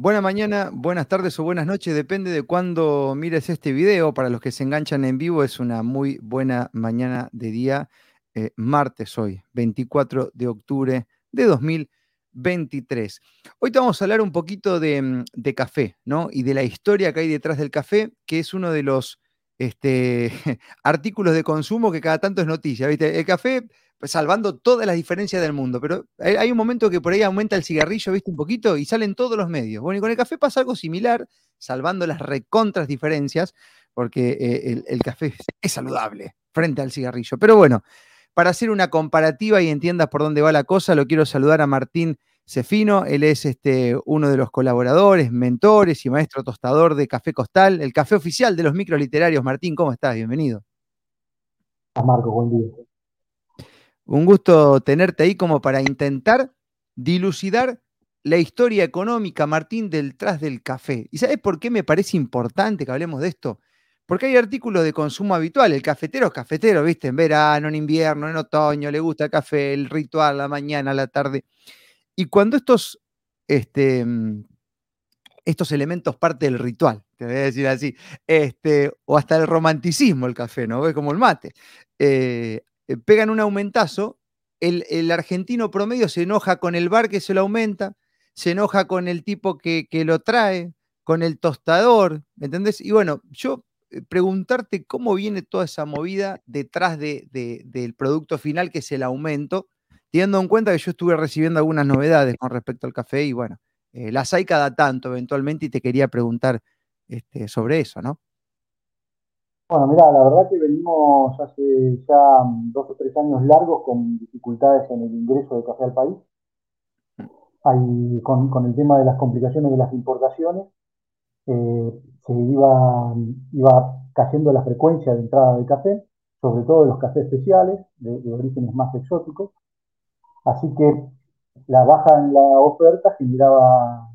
Buena mañana, buenas tardes o buenas noches, depende de cuándo mires este video. Para los que se enganchan en vivo, es una muy buena mañana de día, eh, martes hoy, 24 de octubre de 2023. Hoy te vamos a hablar un poquito de, mm, de café, ¿no? Y de la historia que hay detrás del café, que es uno de los este, artículos de consumo que cada tanto es noticia, ¿viste? El café salvando todas las diferencias del mundo, pero hay un momento que por ahí aumenta el cigarrillo, ¿viste? Un poquito y salen todos los medios. Bueno, y con el café pasa algo similar, salvando las recontras diferencias, porque eh, el, café es saludable frente al cigarrillo. Pero bueno, para hacer una comparativa y entiendas por dónde va la cosa, lo quiero saludar a Martín Cefino. Él es este, uno de los colaboradores, mentores y maestro tostador de Café Costal, el café oficial de los microliterarios. Martín, ¿cómo estás? Bienvenido. A Marco, buen día. Un gusto tenerte ahí como para intentar dilucidar la historia económica, Martín, detrás del café. ¿Y sabes por qué me parece importante que hablemos de esto? Porque hay artículos de consumo habitual. El cafetero es cafetero, ¿viste? En verano, en invierno, en otoño, le gusta el café, el ritual, la mañana, la tarde. Y cuando estos, este, estos elementos parte del ritual, te voy a decir así, este, o hasta el romanticismo, el café, ¿no? Es como el mate. Eh, pegan un aumentazo, el, argentino promedio se enoja con el bar que se lo aumenta, se enoja con el tipo que, lo trae, con el tostador, ¿me entendés? Y bueno, yo eh, preguntarte cómo viene toda esa movida detrás del producto final, que es el aumento, teniendo en cuenta que yo estuve recibiendo algunas novedades con respecto al café y bueno, eh, las hay cada tanto eventualmente y te quería preguntar este, sobre eso, ¿no? Bueno, mira, la verdad que venimos hace ya dos o tres años largos con dificultades en el ingreso de café al país. Ahí, con, el tema de las complicaciones de las importaciones, eh, se iba, cayendo la frecuencia de entrada de café, sobre todo de los cafés especiales, de, orígenes más exóticos. Así que la baja en la oferta generaba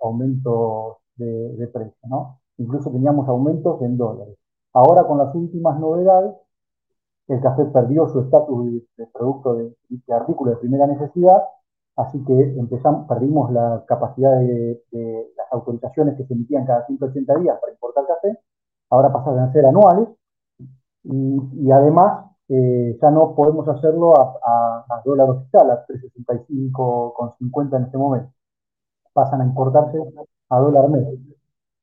aumentos de precio, ¿no? Incluso teníamos aumentos en dólares. Ahora con las últimas novedades, el café perdió su estatus de, producto de, artículo de primera necesidad, así que perdimos la capacidad de, las autorizaciones que se emitían cada 180 días para importar café, ahora pasaron a ser anuales y, además eh, ya no podemos hacerlo a, a, dólar oficial, a 365,50 en este momento. Pasan a importarse a dólar medio.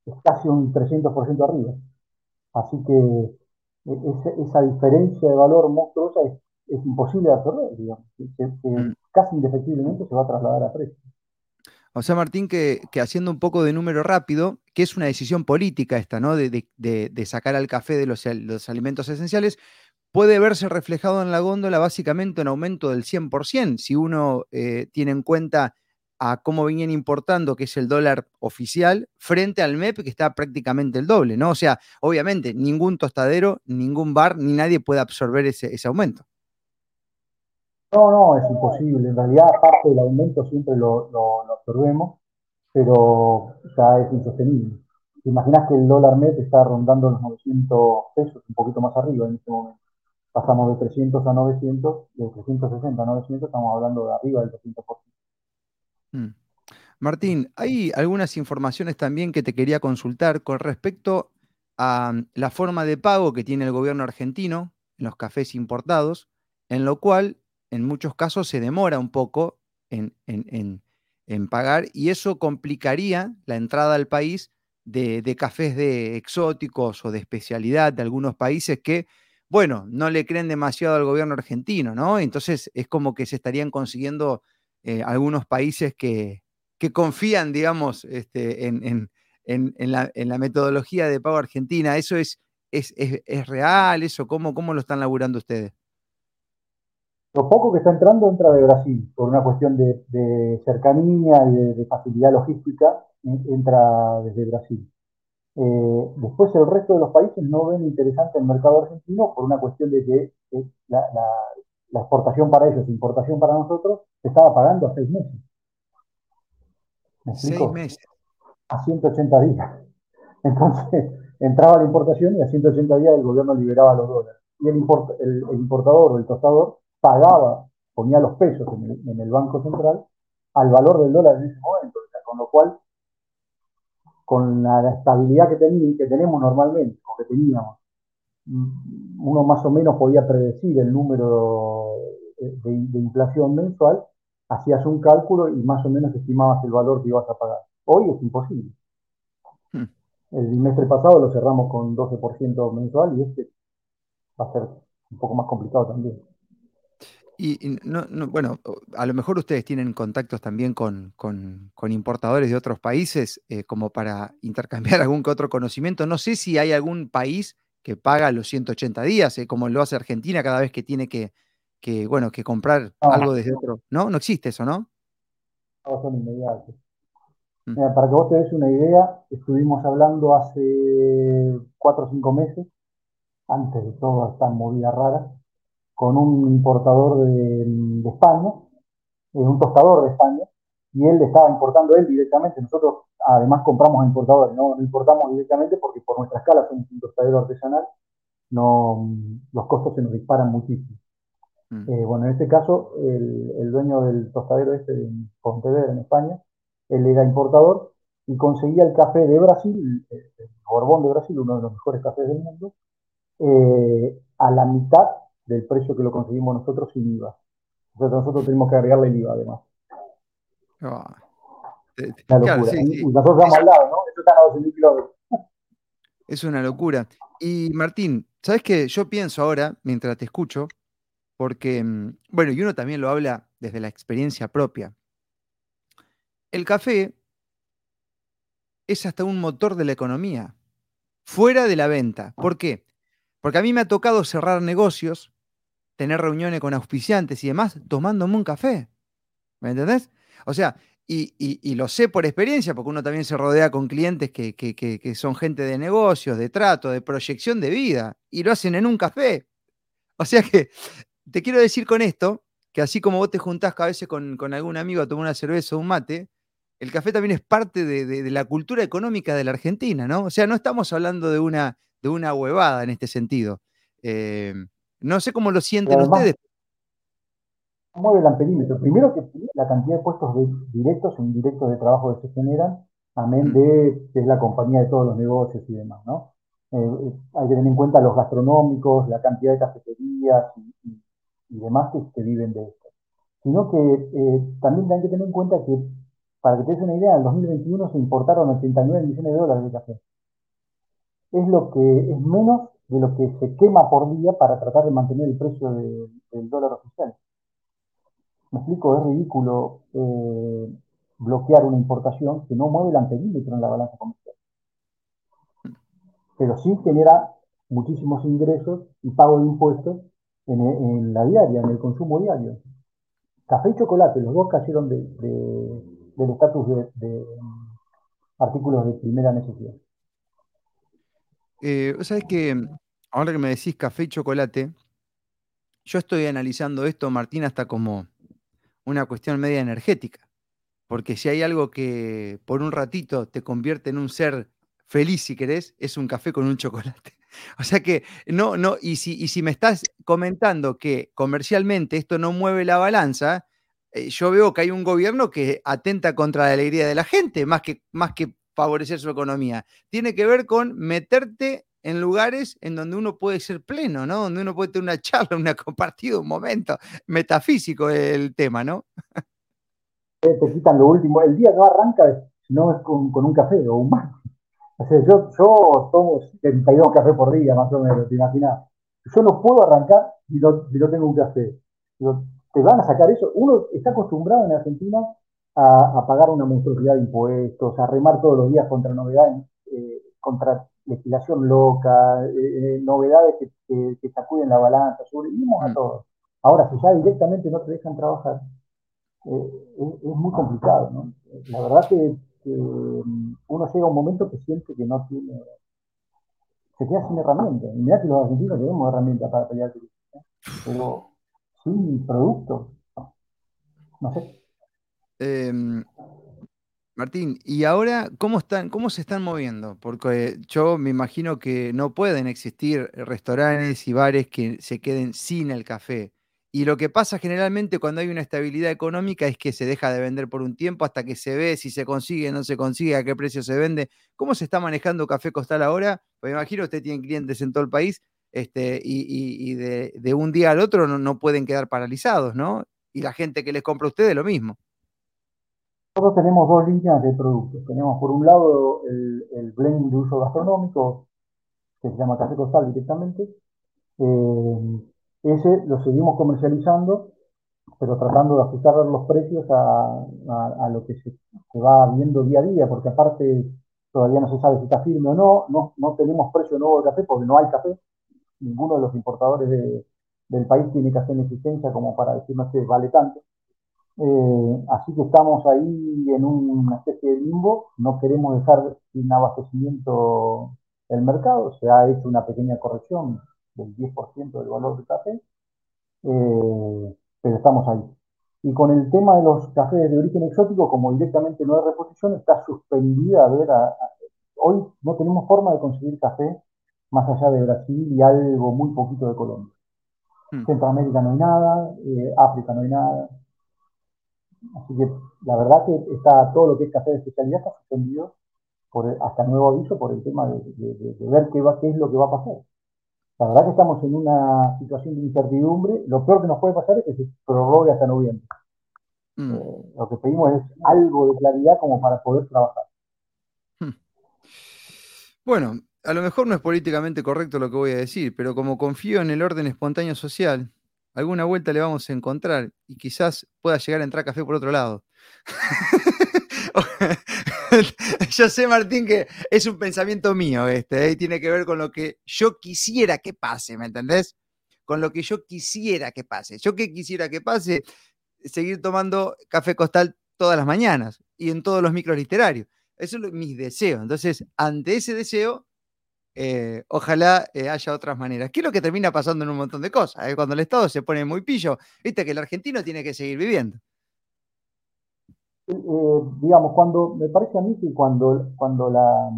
Es casi un 300% arriba. Así que e, esa, diferencia de valor monstruosa es, imposible de absorber, digamos. Mm. casi indefectiblemente se va a trasladar a precio. O sea, Martín, que, haciendo un poco de número rápido, que es una decisión política esta, ¿no? De, sacar al café de los, alimentos esenciales, puede verse reflejado en la góndola básicamente en aumento del 100%, si uno eh, tiene en cuenta a cómo venían importando, que es el dólar oficial, frente al MEP, que está prácticamente el doble, ¿no? O sea, obviamente, ningún tostadero, ningún bar, ni nadie puede absorber ese, aumento. No, no, es imposible. En realidad, parte del aumento siempre lo, absorbemos, pero ya es insostenible. ¿Te imaginas que el dólar MEP está rondando los 900 pesos, un poquito más arriba en este momento? Pasamos de 300 a 900, de 360 a 900, estamos hablando de arriba del 200%. Mm. Martín, hay algunas informaciones también que te quería consultar con respecto a mm, la forma de pago que tiene el gobierno argentino en los cafés importados, en lo cual en muchos casos se demora un poco en, pagar y eso complicaría la entrada al país de, de, cafés de exóticos o de especialidad de algunos países que, bueno, no le creen demasiado al gobierno argentino, ¿no? Entonces es como que se estarían consiguiendo eh, algunos países que, confían, digamos, este, en, la, metodología de pago argentina. ¿Eso es, es, real? ¿Eso cómo, cómo lo están laburando ustedes? Lo poco que está entrando entra de Brasil, por una cuestión de, cercanía y de, facilidad logística, entra desde Brasil. Eh, después el resto de los países no ven interesante el mercado argentino por una cuestión de que la exportación para ellos, importación para nosotros, se estaba pagando a seis meses. ¿Me Seis meses. A 180 días. Entonces, entraba la importación y a 180 días el gobierno liberaba los dólares. Y el, importador o el tostador pagaba, ponía los pesos en el, Banco Central al valor del dólar en ese momento. con lo cual, con la, estabilidad que, que tenemos normalmente, o que teníamos, uno más o menos podía predecir el número de, inflación mensual, hacías un cálculo y más o menos estimabas el valor que ibas a pagar. Hoy es imposible. Hmm. El bimestre pasado lo cerramos con 12% mensual y este va a ser un poco más complicado también. Y, no, bueno, a lo mejor ustedes tienen contactos también con, importadores de otros países, eh, como para intercambiar algún que otro conocimiento. No sé si hay algún país que paga los 180 días, eh, como lo hace Argentina cada vez que tiene que, bueno, que comprar algo desde otro. ¿No? No existe eso, ¿no? No, son inmediatos. Mm. para que vos te des una idea, estuvimos hablando hace cuatro o cinco meses, antes de toda esta movida rara, con un importador de, España, eh, un tostador de España, y él estaba importando él directamente. Nosotros además compramos a importadores, no, importamos directamente porque por nuestra escala somos un tostadero artesanal, no, los costos se nos disparan muchísimo. Mm. Eh, bueno, en este caso, el, dueño del tostadero este de Pontevedra en España, él era importador y conseguía el café de Brasil, el, Borbón de Brasil, uno de los mejores cafés del mundo, eh, a la mitad del precio que lo conseguimos nosotros sin IVA. Entonces nosotros tenemos que agregarle el IVA además. Y nosotros estamos al lado, ¿no? Esto está a 12.000 kilómetros. Es una locura. Y Martín, ¿sabes qué? Yo pienso ahora, mientras te escucho, porque, mm, bueno, y uno también lo habla desde la experiencia propia. El café es hasta un motor de la economía, fuera de la venta. ¿Por qué? Porque a mí me ha tocado cerrar negocios tener reuniones con auspiciantes y demás tomándome un café. ¿Me entendés? O sea, y, lo sé por experiencia, porque uno también se rodea con clientes que, que, son gente de negocios, de trato, de proyección de vida, y lo hacen en un café. O sea que te quiero decir con esto, que así como vos te juntás a veces con, algún amigo a tomar una cerveza o un mate, el café también es parte de, la cultura económica de la Argentina, ¿no? O sea, no estamos hablando de una, de una huevada en este sentido. Eh, no sé cómo lo sienten ustedes. Mueve el amperímetro. Primero que la cantidad de puestos directos e indirectos de trabajo que se generan, amén de que es la compañía de todos los negocios y demás, ¿no? Eh, eh, hay que tener en cuenta los gastronómicos, la cantidad de cafeterías y, demás que, viven de esto. Sino que eh, también hay que tener en cuenta que, para que te des una idea, en 2021 se importaron 89 millones de dólares de café. Es lo que es menos de lo que se quema por día para tratar de mantener el precio del dólar oficial. Me explico, es ridículo eh, bloquear una importación que no mueve el anterímetro en la balanza comercial. Pero sí genera muchísimos ingresos y pago de impuestos en, la diaria, en el consumo diario. Café y chocolate, los dos cayeron del estatus de, de artículos de primera necesidad. Eh, ¿Sabes que Ahora que me decís café y chocolate, yo estoy analizando esto, Martín, hasta como una cuestión media energética. Porque si hay algo que por un ratito te convierte en un ser feliz, si querés, es un café con un chocolate. O sea que, no, no, y si, y si me estás comentando que comercialmente esto no mueve la balanza, eh, yo veo que hay un gobierno que atenta contra la alegría de la gente, más que, más que favorecer su economía. Tiene que ver con meterte en lugares en donde uno puede ser pleno, ¿no? Donde uno puede tener una charla, una compartida, un momento metafísico el tema, ¿no? Te quitan lo último. El día no arranca no es con, un café o un mar. O sea, yo, yo tomo 72 cafés por día, más o menos, te imaginas. Yo no puedo arrancar si no, si no tengo un café. te van a sacar eso. Uno está acostumbrado en Argentina a, pagar una monstruosidad de impuestos, a remar todos los días contra novedades, eh, contra legislación loca, eh, eh, novedades que, que, sacuden la balanza, sobrevivimos a mm. todo. Ahora, si ya directamente no te dejan trabajar, eh, es, muy complicado, ¿no? La verdad que, mm, uno llega a un momento que siente que no tiene, se queda sin herramientas. Y mira que los argentinos tenemos herramientas para pelear pero sin producto, no, sé. Martín, ¿y ahora cómo, están, cómo se están moviendo? Porque yo me imagino que no pueden existir restaurantes y bares que se queden sin el café. Y lo que pasa generalmente cuando hay una estabilidad económica es que se deja de vender por un tiempo hasta que se ve si se consigue, no se consigue, a qué precio se vende. ¿Cómo se está manejando Café Costal ahora? Pues me imagino usted tiene clientes en todo el país este, y, de, un día al otro no, pueden quedar paralizados, ¿no? Y la gente que les compra a ustedes lo mismo. Nosotros tenemos dos líneas de productos. Tenemos por un lado el, el blend de uso gastronómico, que se llama Café Costal directamente. Eh, ese lo seguimos comercializando, pero tratando de ajustar los precios a, lo que se, va viendo día a día, porque aparte todavía no se sabe si está firme o no, no, no tenemos precio nuevo de café porque no hay café, ninguno de los importadores del país tiene café en existencia como para decirnos que vale tanto. Eh, así que estamos ahí en una especie de limbo, no queremos dejar sin abastecimiento el mercado, se ha hecho una pequeña corrección del 10% del valor del café, eh, pero estamos ahí. Y con el tema de los cafés de origen exótico, como directamente no hay reposición, está suspendida a ver, hoy no tenemos forma de conseguir café más allá de Brasil y algo muy poquito de Colombia. Hmm. Centroamérica no hay nada, eh, África no hay nada. Así que la verdad que está todo lo que es café de especialidad está suspendido por, hasta nuevo aviso por el tema de, ver qué, va, qué es lo que va a pasar. La verdad que estamos en una situación de incertidumbre. Lo peor que nos puede pasar es que se prorrogue hasta noviembre. Mm. Eh, lo que pedimos es algo de claridad como para poder trabajar. Hmm. Bueno, a lo mejor no es políticamente correcto lo que voy a decir, pero como confío en el orden espontáneo social, alguna vuelta le vamos a encontrar y quizás pueda llegar a entrar café por otro lado. yo sé, Martín, que es un pensamiento mío este, ¿eh? y tiene que ver con lo que yo quisiera que pase, ¿me entendés? Con lo que yo quisiera que pase. Yo que quisiera que pase, seguir tomando café costal todas las mañanas y en todos los micros literarios. Eso es mi deseo. Entonces, ante ese deseo, eh, ojalá eh, haya otras maneras. ¿Qué es lo que termina pasando en un montón de cosas? Cuando el Estado se pone muy pillo, viste que el argentino tiene que seguir viviendo. Eh, digamos, cuando, me parece a mí que cuando, cuando la,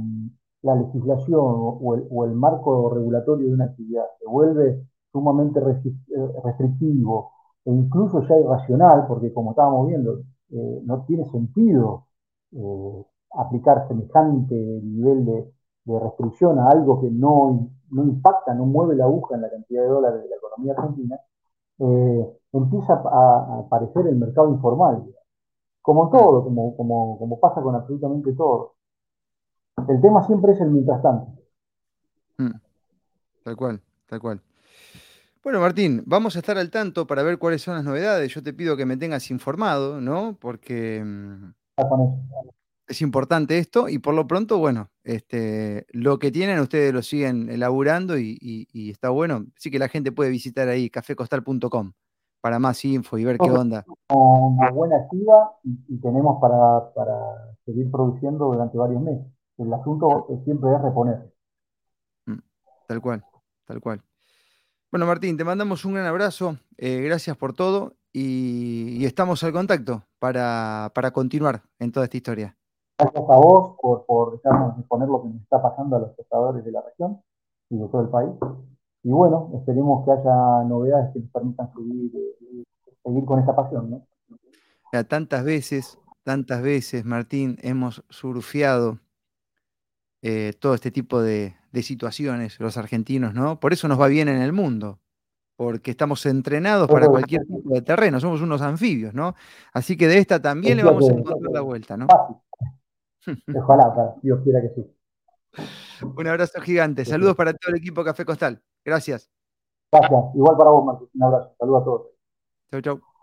la legislación o el, marco regulatorio de una actividad se vuelve sumamente eh, restrictivo e incluso ya irracional, porque como estábamos viendo, eh, no tiene sentido aplicar semejante nivel de, de, restricción a algo que no, no, impacta, no mueve la aguja en la cantidad de dólares de la economía argentina, empieza a, a aparecer el mercado informal. Como todo, como, como, como pasa con absolutamente todo. El tema siempre es el mientras tanto. Mm. Tal cual, tal cual. Bueno, Martín, vamos a estar al tanto para ver cuáles son las novedades. Yo te pido que me tengas informado, ¿no? Porque mm, es importante esto y por lo pronto, bueno, este, lo que tienen ustedes lo siguen elaborando y, y está bueno. Así que la gente puede visitar ahí cafecostal.com para más info y ver qué onda. Una buena activa y, tenemos para, seguir produciendo durante varios meses. El asunto siempre es reponer. Mm, tal cual, tal cual. Bueno, Martín, te mandamos un gran abrazo. Eh, gracias por todo y, estamos al contacto para, continuar en toda esta historia. Gracias a vos por, por dejarnos exponer lo que nos está pasando a los espectadores de la región y de todo el país. Y bueno, esperemos que haya novedades que nos permitan subir, eh, seguir con esta pasión, ¿no? Ya, tantas veces, tantas veces, Martín, hemos surfeado eh, todo este tipo de, situaciones, los argentinos, ¿no? Por eso nos va bien en el mundo, porque estamos entrenados para cualquier tipo de terreno, somos unos anfibios, ¿no? Así que de esta también le vamos a encontrar la vuelta, ¿no? Ojalá, Dios quiera que sí. Un abrazo gigante. Saludos para todo el equipo Café Costal. Gracias. Gracias. Igual para vos, Marcos. Un abrazo. Saludos a todos. Chau, chau.